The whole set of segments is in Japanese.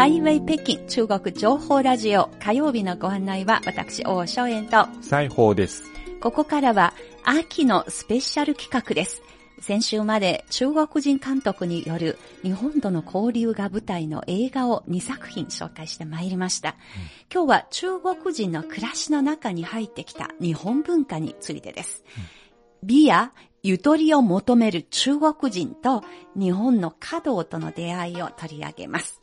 台北北京中国情報ラジオ火曜日のご案内は私、大正円と、西宝です。ここからは秋のスペシャル企画です。先週まで中国人監督による日本との交流が舞台の映画を2作品紹介してまいりました。今日は中国人の暮らしの中に入ってきた日本文化についてです。美やゆとりを求める中国人と日本の華道との出会いを取り上げます。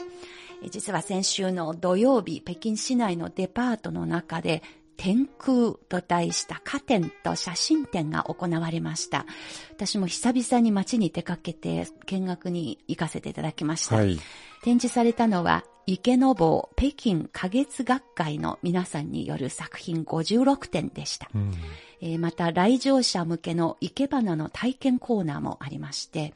え実は先週の土曜日、北京市内のデパートの中で天空と題した花展と写真展が行われました。私も久々に街に出かけて見学に行かせていただきました。はい。展示されたのは池坊北京花月学会の皆さんによる作品56点でした。うん。えーまた来場者向けの生け花の体験コーナーもありまして、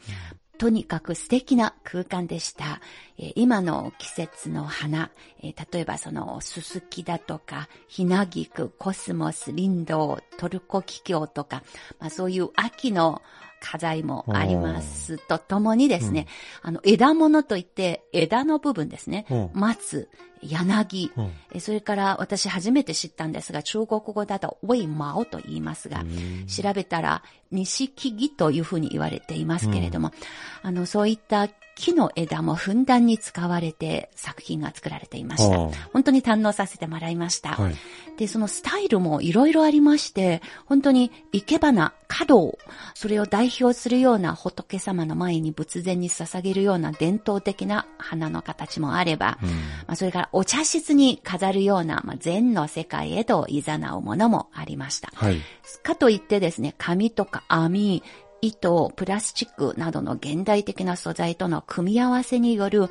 とにかく素敵な空間でした。え今の季節の花、え例えばそのススキだとか、ひなぎく、コスモス、リンドウ、トルコキキョウとか、まあそういう秋の花材もあります。とともにですね、あの枝物といって枝の部分ですね。う。ん、松、柳、う。んえそれから私初めて知ったんですが、中国語だとウェイマオと言いますが、調べたら錦木というふうに言われていますけれども、あの、そういった木の枝もふんだんに使われて作品が作られていましたはあ。本当に堪能させてもらいました。はい。で、そのスタイルもいろいろありまして、本当に生け花、華道、それを代表するような仏様の前に仏前に捧げるような伝統的な花の形もあれば、まあ、それからお茶室に飾るような、まあ、禅の世界へと誘うものもありました。はい。かといってですね、紙とか網、糸、プラスチックなどの現代的な素材との組み合わせによる、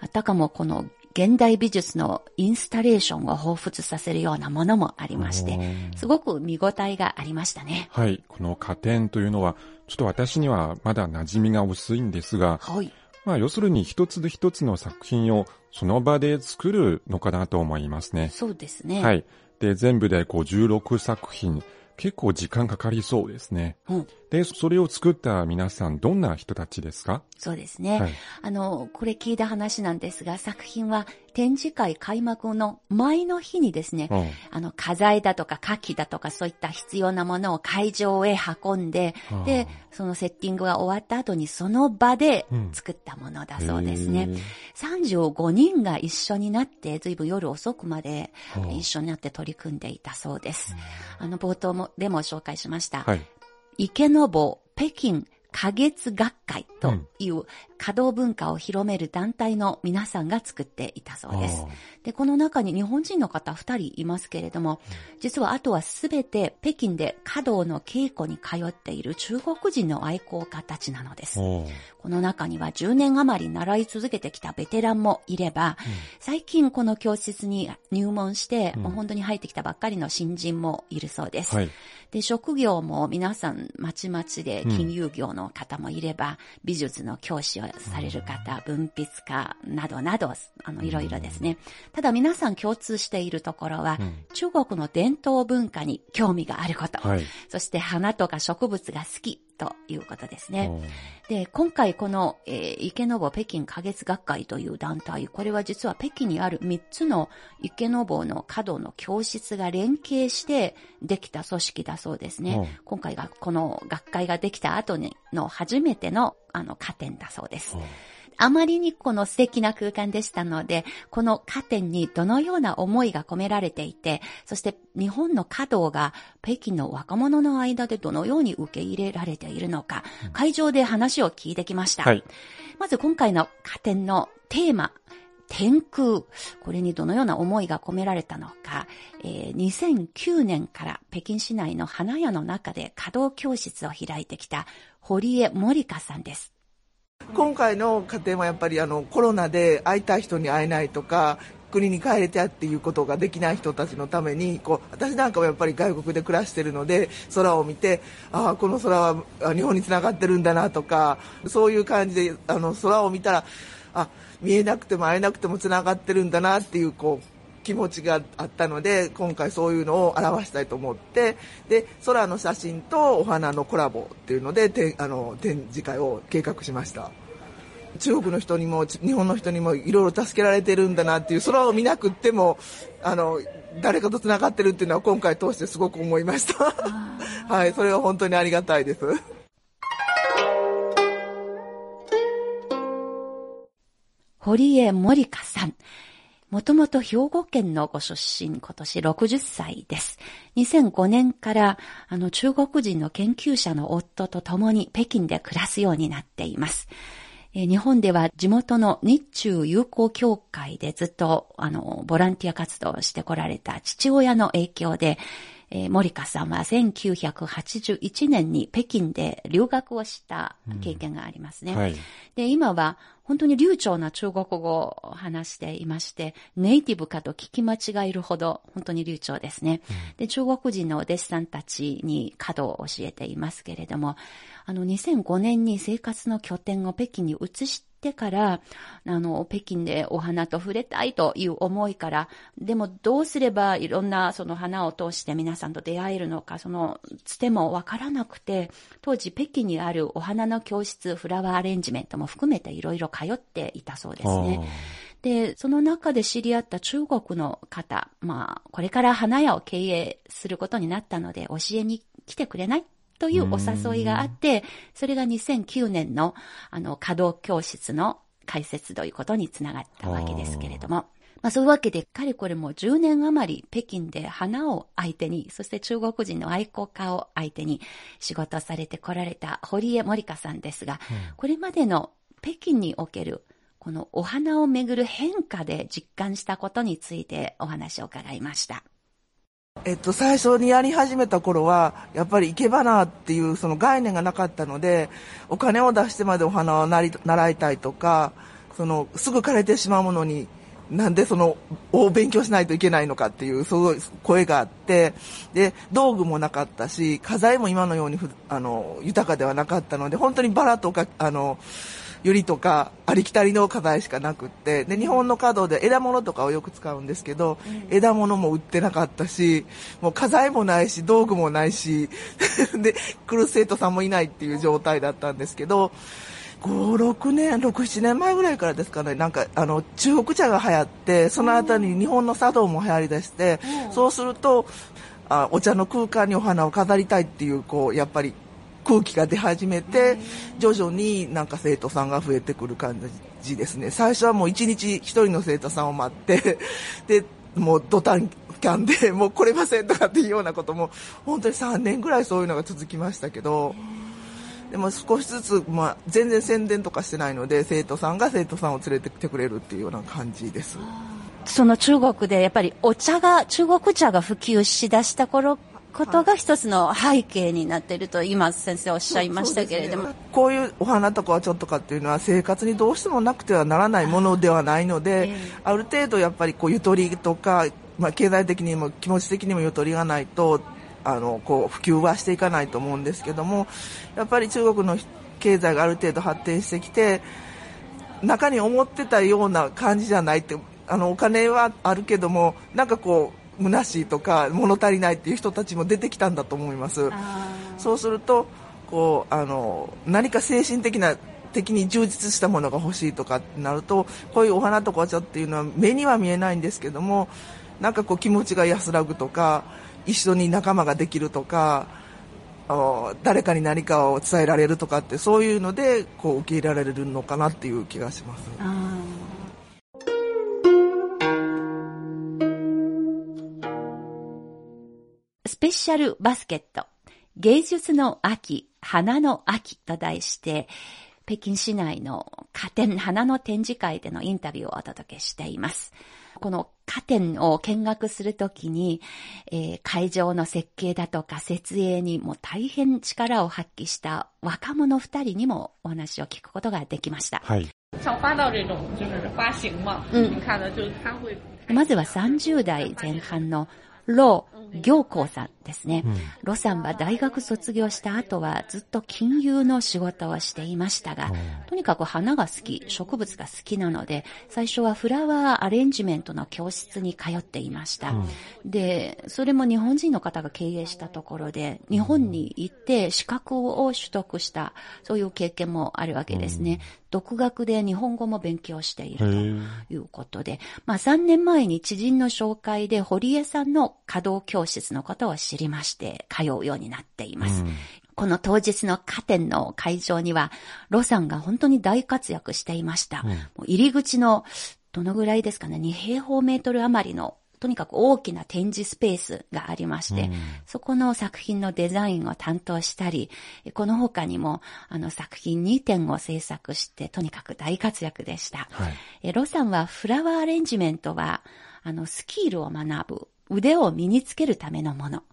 あたかもこの現代美術のインスタレーションを彷彿させるようなものもありまして、すごく見応えがありましたね。はい。この加点というのは、ちょっと私にはまだ馴染みが薄いんですが、はい。まあ要するに一つ一つの作品をその場で作るのかなと思いますね。そうですね。はい。で、全部で56作品、結構時間かかりそうですね。うん。で、それを作った皆さん、どんな人たちですか？そうですね。はいあの、これ聞いた話なんですが、作品は展示会開幕の前の日にですね、うんあの、花材だとか牡蠣だとかそういった必要なものを会場へ運んではあ、で、そのセッティングが終わった後にその場でうん作ったものだそうですね。へー35人が一緒になって、ずいぶん夜遅くまではあ一緒になって取り組んでいたそうです。あの、冒頭もでも紹介しました。はい。池坊北京。花月学会という華道文化を広める団体の皆さんが作っていたそうですあ。で、この中に日本人の方2人いますけれども、実はあとはすべて北京で華道の稽古に通っている中国人の愛好家たちなのです。この中には10年余り習い続けてきたベテランもいれば、最近この教室に入門して、もう本当に入ってきたばっかりの新人もいるそうです。はい。で、職業も皆さんまちまちで金融業の方もいれば、美術の教師をされる方、文筆家などなど、あの、いろいろですね。ただ皆さん共通しているところは、中国の伝統文化に興味があること、はい。そして花とか植物が好きということですね。で、今回この、えー池坊北京花月学会という団体、これは実は北京にある3つの池坊の華道の教室が連携してできた組織だそうですね。うん今回がこの学会ができた後にの初めてのあの加点だそうです。あまりにこの素敵な空間でしたので、この加点にどのような思いが込められていて、そして日本の華道が北京の若者の間でどのように受け入れられているのか、会場で話を聞いてきました。はい。まず今回の加点のテーマ、天空。これにどのような思いが込められたのか、えー2009年から北京市内の花屋の中で華道教室を開いてきた堀江森香さんです。今回の家庭はやっぱりあのコロナで会いたい人に会えないとか国に帰れちゃっていうことができない人たちのためにこう私なんかはやっぱり外国で暮らしてるので空を見てああこの空は日本につながってるんだなとかそういう感じであの空を見たらあ見えなくても会えなくてもつながってるんだなっていうこう気持ちがあったので今回そういうのを表したいと思ってで空の写真とお花のコラボっていうのでてあの展示会を計画しました。中国の人にも日本の人にもいろいろ助けられてるんだなっていう空を見なくってもあの誰かとつながってるっていうのは今回通してすごく思いました。はいそれは本当にありがたいです。堀江森香さんもともと兵庫県のご出身、今年60歳です。2005年から、あの、中国人の研究者の夫と共に北京で暮らすようになっています。日本では地元の日中友好協会でずっと、あの、ボランティア活動をしてこられた父親の影響で、えー、森香さんは1981年に北京で留学をした経験がありますね。うんはい、で、今は本当に流暢な中国語を話していまして、ネイティブかと聞き間違えるほど本当に流暢ですね。うん、で、中国人のお弟子さんたちに稼働を教えていますけれども、あの、2005年に生活の拠点を北京に移してから、あの、北京でお花と触れたいという思いから、でもどうすればいろんなその花を通して皆さんと出会えるのか、そのつてもわからなくて、当時北京にあるお花の教室、フラワーアレンジメントも含めていろいろ通っていたそうですね。で、その中で知り合った中国の方、まあ、これから花屋を経営することになったので教えに来てくれないというお誘いがあって、それが2009年のあの稼働教室の開設ということにつながったわけですけれども。まあそういうわけで、かれこれも10年余り北京で花を相手に、そして中国人の愛好家を相手に仕事されてこられた堀江森香さんですが、うん、これまでの北京におけるこのお花をめぐる変化で実感したことについてお話を伺いました。えっと、最初にやり始めた頃は、やっぱり生け花っていうその概念がなかったので、お金を出してまでお花をなり習いたいとか、その、すぐ枯れてしまうものに、なんでその、を勉強しないといけないのかっていう、そういう声があって、で、道具もなかったし、家財も今のようにあの、豊かではなかったので、本当にバラとか、あの、ユリとかありきたりの花材しかなくってで日本の華道で枝物とかをよく使うんですけど、うん、枝物も売ってなかったしもう花材もないし道具もないし で来る生徒さんもいないっていう状態だったんですけど56年67年前ぐらいからですかねなんかあの中国茶が流行ってその後に日本の茶道も流行りだして、うん、そうするとあお茶の空間にお花を飾りたいっていうこうやっぱり空気が出始めて、徐々になんか生徒さんが増えてくる感じですね。最初はもう1日1人の生徒さんを待って、で、もうドタンキャンで もう来れませんとかっていうようなことも、本当に3年ぐらいそういうのが続きましたけど、でも少しずつ、まあ、全然宣伝とかしてないので、生徒さんが生徒さんを連れてきてくれるっていうような感じです。その中国でやっぱりお茶が、中国茶が普及しだした頃ことが一つの背景になっていると今先生おっしゃいましたけれども、ね、こういうお花とかはちょっとかっていうのは生活にどうしてもなくてはならないものではないので、ある程度やっぱりこうゆとりとか、まあ、経済的にも気持ち的にもゆとりがないとあのこう普及はしていかないと思うんですけどもやっぱり中国の経済がある程度発展してきて中に思ってたような感じじゃないってあのお金はあるけどもなんかこう虚しいとか物足りないっていう人たちも出てきたんだと思います。そうするとこうあの何か精神的な的に充実したものが欲しいとかってなるとこういうお花とかお茶っていうのは目には見えないんですけどもなんかこう気持ちが安らぐとか一緒に仲間ができるとか誰かに何かを伝えられるとかってそういうのでこう受け入れられるのかなっていう気がします。ペシャルバスケット、芸術の秋、花の秋と題して、北京市内の花店、花の展示会でのインタビューをお届けしています。この花店を見学するときに、えー、会場の設計だとか設営にも大変力を発揮した若者二人にもお話を聞くことができました。はい。まずは30代前半のロー行幸さんですね。ロさんは大学卒業した後はずっと金融の仕事をしていましたが、とにかく花が好き、植物が好きなので、最初はフラワーアレンジメントの教室に通っていました。で、それも日本人の方が経営したところで、日本に行って資格を取得した、そういう経験もあるわけですね。独学で日本語も勉強しているということで、まあ3年前に知人の紹介で堀江さんの稼働教室のことを知りまして、通うようになっています。うんこの当日の加点の会場には、ロさんが本当に大活躍していました。うん、入り口の、どのぐらいですかね、2平方メートル余りのとにかく大きな展示スペースがありまして、うん、そこの作品のデザインを担当したり、この他にも、あの作品2点を制作して、とにかく大活躍でした。はい、えロさんはフラワーアレンジメントは、あの、スキルを学ぶ、腕を身につけるためのもの。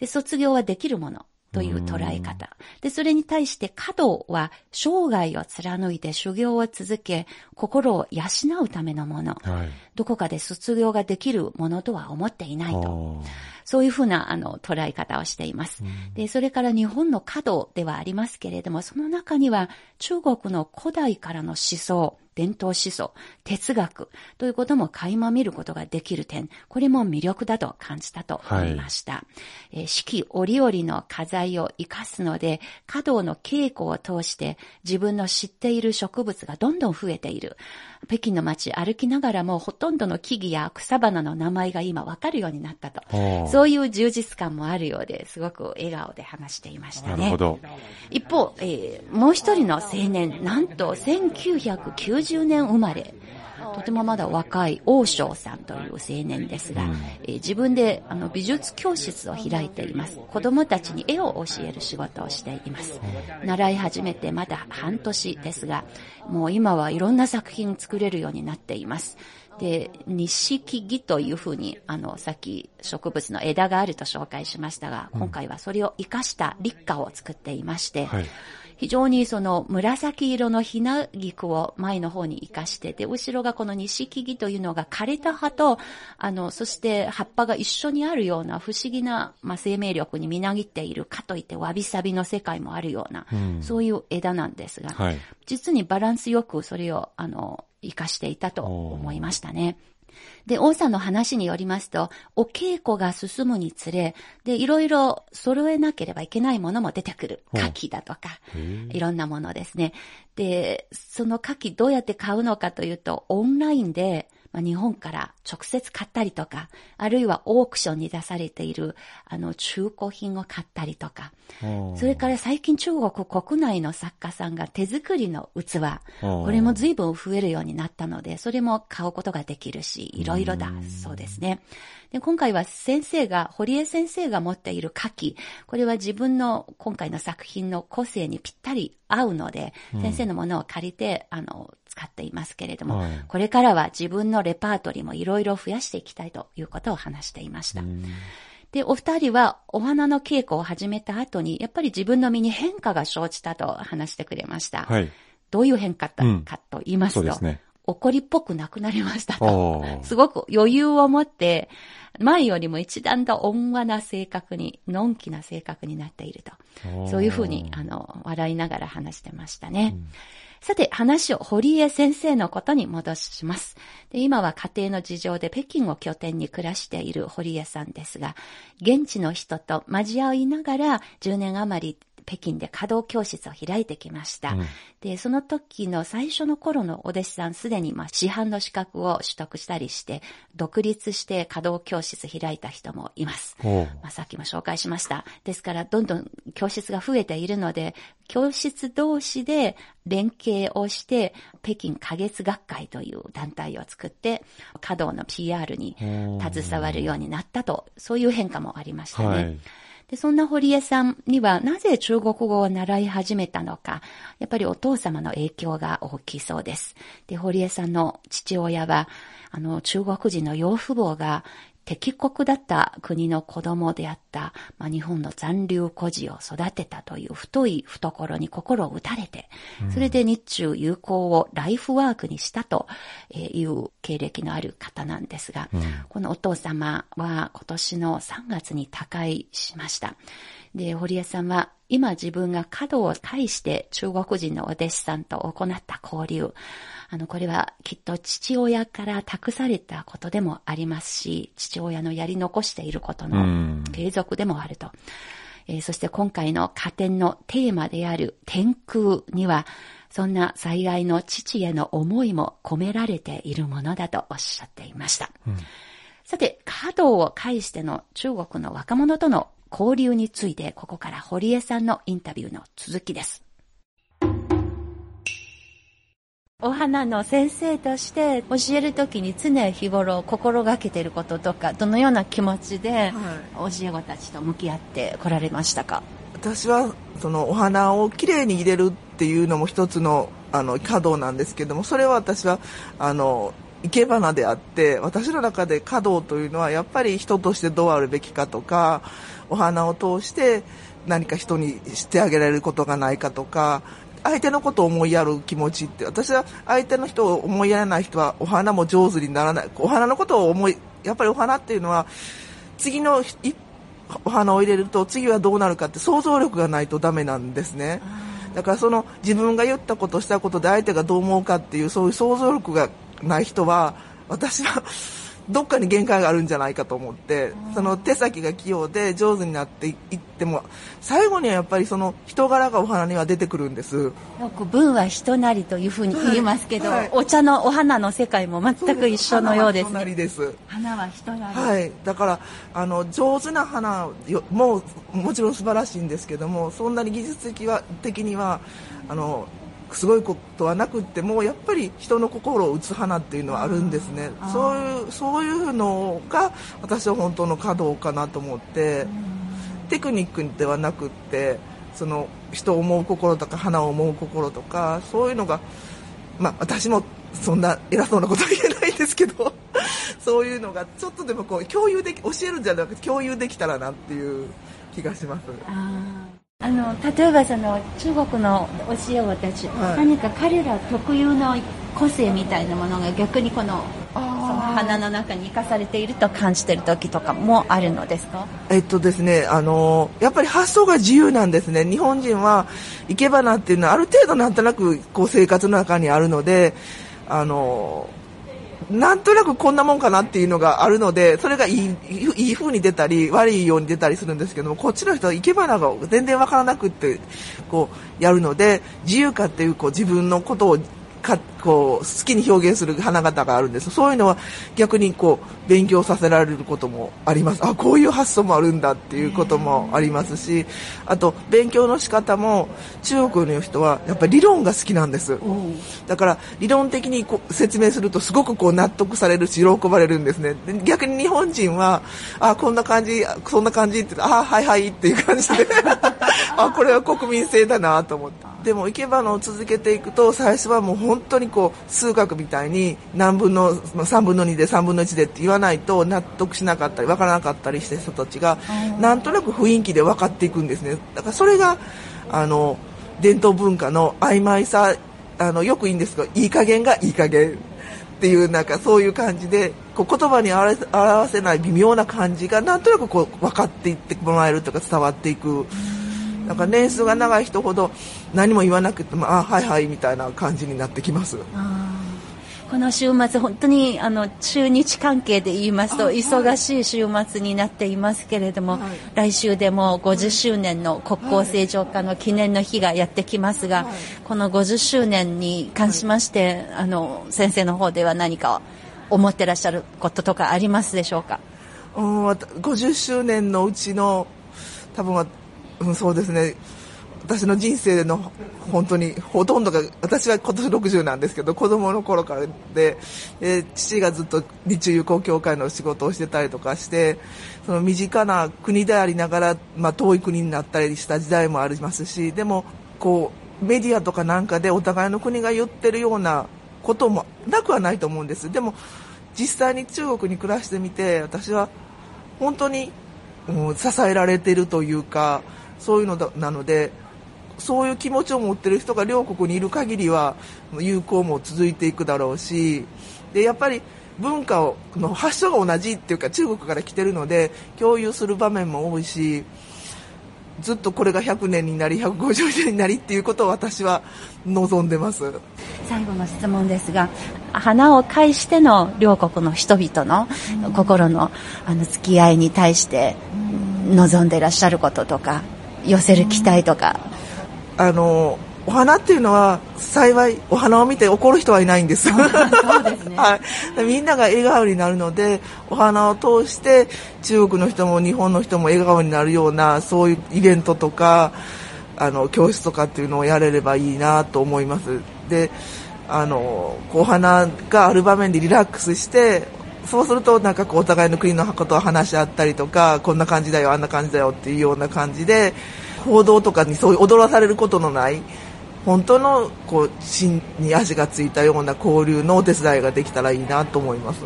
で、卒業はできるもの。という捉え方。で、それに対して華道は生涯を貫いて修行を続け、心を養うためのもの。はい、どこかで卒業ができるものとは思っていないと。そういうふうな、あの、捉え方をしています。で、それから日本の華道ではありますけれども、その中には中国の古代からの思想、伝統思想、哲学ということも垣間見ることができる点、これも魅力だと感じたと思いました。はい、え四季折々の課題を活かすので、華道の稽古を通して自分の知っている植物がどんどん増えている。北京の街歩きながらもほとんどの木々や草花の名前が今わかるようになったと。そういう充実感もあるようですごく笑顔で話していましたね。なるほど。一方、えー、もう一人の青年、なんと1990年生まれ。とてもまだ若い王将さんという青年ですが、うん、えー、自分であの美術教室を開いています。子供たちに絵を教える仕事をしています。習い始めてまだ半年ですが、もう今はいろんな作品作れるようになっています。で、錦木というふうに、あの、さっき植物の枝があると紹介しましたが、今回はそれを活かした立花を作っていまして、はい。非常にその紫色のひな菊を前の方に活かしてて、後ろがこの錦木というのが枯れた葉と、あの、そして葉っぱが一緒にあるような不思議な、まあ、生命力にみなぎっているかといってわびさびの世界もあるような、うん、そういう枝なんですが、はい、実にバランスよくそれを、あの、活かしていたと思いましたね。で、王さんの話によりますと、お稽古が進むにつれ、で、いろいろ揃えなければいけないものも出てくる。牡蠣だとか、いろんなものですね。で、その牡蠣どうやって買うのかというと、オンラインで、まあ、日本から直接買ったりとか、あるいはオークションに出されている、あの、中古品を買ったりとか、それから最近中国国内の作家さんが手作りの器、これも随分増えるようになったので、それも買うことができるし、いろいろだそうですね。で今回は先生が、堀江先生が持っている牡蠣、これは自分の今回の作品の個性にぴったり合うので、先生のものを借りて、あの、使っていますけれども、はい、これからは自分のレパートリーもいろいろ増やしていきたいということを話していました。で、お二人はお花の稽古を始めた後に、やっぱり自分の身に変化が生じたと話してくれました。はい、どういう変化かと言いますと、うんすね、怒りっぽくなくなりましたと。すごく余裕を持って、前よりも一段と温和な性格に、のんきな性格になっていると。そういうふうに、あの、笑いながら話してましたね。うんさて、話を堀江先生のことに戻します。で今は家庭の事情で北京を拠点に暮らしている堀江さんですが、現地の人と交わりながら10年余り北京で稼働教室を開いてきました。うん、で、その時の最初の頃のお弟子さんすでにまあ市販の資格を取得したりして、独立して稼働教室開いた人もいます。まあ、さっきも紹介しました。ですから、どんどん教室が増えているので、教室同士で連携をして、北京花月学会という団体を作って、稼働の PR に携わるようになったと、そういう変化もありましたね。はいで、そんな堀江さんにはなぜ中国語を習い始めたのか、やっぱりお父様の影響が大きそうです。で、堀江さんの父親は、あの、中国人の養父母が敵国だった国の子供であった、まあ、日本の残留孤児を育てたという太い懐に心を打たれて、それで日中友好をライフワークにしたという経歴のある方なんですが、うん、このお父様は今年の3月に他界しました。で、堀江さんは今自分が角を介して中国人のお弟子さんと行った交流、あの、これはきっと父親から託されたことでもありますし、父親のやり残していることの継続でもあると。えー、そして今回の加点のテーマである天空には、そんな災害の父への思いも込められているものだとおっしゃっていました。うんさて、華道を介しての中国の若者との交流について、ここから堀江さんのインタビューの続きです。お花の先生として教えるときに常日頃心がけていることとか、どのような気持ちではい教え子たちと向き合ってこられましたか？私はそのお花をきれいに入れるっていうのも一つのあの華道なんですけどもそれは私はあの生け花であって私の中で華道というのはやっぱり人としてどうあるべきかとかお花を通して何か人にしてあげられることがないかとか相手のことを思いやる気持ちって私は相手の人を思いやらない人はお花も上手にならない。お花のことを思いやっぱりお花っていうのは次の一お花を入れると次はどうなるかって想像力がないとダメなんですね。だからその自分が言ったことしたことで相手がどう思うかっていうそういう想像力がない人は私はどっかに限界があるんじゃないかと思ってその手先が器用で上手になっていっても最後にはやっぱりその人柄がお花には出てくるんです。よく文は人なりというふうに言いますけど、はい。はいお茶のお花の世界も全く一緒のようです花は人なね。りです。花は人なり。はい、だからあの上手な花よももちろん素晴らしいんですけどもそんなに技術的は的にはあのすごいことはなくってもやっぱり人の心を打つ花っていうのはあるんですね。そういうそういうのが私は本当の華道かなと思ってテクニックではなくってその人を思う心とか花を思う心とかそういうのがまあ私もそんな偉そうなことは言えないんですけど そういうのがちょっとでもこう共有でき教えるんじゃなくて共有できたらなっていう気がします。あの例えばその中国の教え子たち、はい。何か彼ら特有の個性みたいなものが逆にこのその花の中に生かされていると感じている時とかもあるのですか？えっとですね、あのやっぱり発想が自由なんですね。日本人は生け花っていうのはある程度なんとなくこう生活の中にあるので、あのなんとなくこんなもんかなっていうのがあるので、それがいい、いい風に出たり、悪いように出たりするんですけども、こっちの人は生け花が全然わからなくって、こう、やるので、自由化っていう、こう、自分のことをかこう好きに表現する花形があるんです。そういうのは逆にこう勉強させられることもあります。あこういう発想もあるんだっていうこともありますしあと勉強の仕方も中国の人はやっぱり理論が好きなんです。だから理論的にこう説明するとすごくこう納得されるし喜ばれるんですね。で逆に日本人はあこんな感じそんな感じってあはいはいっていう感じで。あこれは国民性だなと思ってでも生け花を続けていくと最初はもう本当にこう数学みたいに何分のまあ3分の2で3分の1でって言わないと納得しなかったり分からなかったりしてる人たちがなんとなく雰囲気で分かっていくんですねだからそれがあの伝統文化の曖昧さあのよく言うんですけどいい加減がいい加減っていうなんかそういう感じでこう言葉に表せ表せない微妙な感じがなんとなくこう分かっていってもらえるとか伝わっていく。なんか年数が長い人ほど何も言わなくてもあはいはいみたいな感じになってきます。この週末、本当にあの中日関係で言いますと、忙しい週末になっていますけれども、はい。来週でも50周年の国交正常化の記念の日がやってきますが、はい。この50周年に関しまして、あの先生の方では何か思ってらっしゃることとかありますでしょうか？うんわた50周年のうちの多分は、うん、そうですね私の人生の本当にほとんどが私は今年60なんですけど子供の頃からでで父がずっと日中友好協会の仕事をしてたりとかしてその身近な国でありながら、まあ、遠い国になったりした時代もありますしでもこうメディアとかなんかでお互いの国が言ってるようなこともなくはないと思うんです。でも実際に中国に暮らしてみて私は本当に、うん支えられてるというかそういうのなのでそういう気持ちを持っている人が両国にいる限りは友好も続いていくだろうしでやっぱり文化をの発祥が同じっていうか中国から来てるので共有する場面も多いしずっとこれが100年になり150年になりっていうことを私は望んでます。最後の質問ですが、花を介しての両国の人々の心のあの付き合いに対して望んでいらっしゃることとか、寄せる期待とか、あのお花っていうのは幸いお花を見て怒る人はいないんです。そうですね、はい、みんなが笑顔になるのでお花を通して中国の人も日本の人も笑顔になるようなそういうイベントとかあの教室とかっていうのをやれればいいなと思います。であのお花がある場面でリラックスしてそうするとなんかこうお互いの国のことを話し合ったりとかこんな感じだよあんな感じだよっていうような感じで報道とかにそういう踊らされることのない本当のこう芯に足がついたような交流のお手伝いができたらいいなと思います。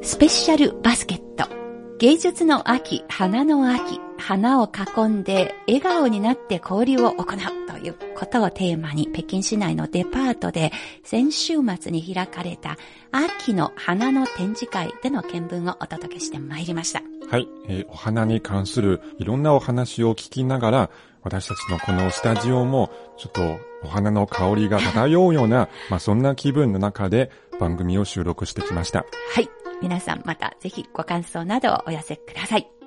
スペシャルバスケット。芸術の秋、花の秋、花を囲んで笑顔になって交流を行うということをテーマに北京市内のデパートで先週末に開かれた秋の花の展示会での見聞をお届けしてまいりました。はい、えー、お花に関するいろんなお話を聞きながら、私たちのこのスタジオも、ちょっとお花の香りが漂うような、まあそんな気分の中で番組を収録してきました。はい。皆さんまたぜひご感想などをお寄せください。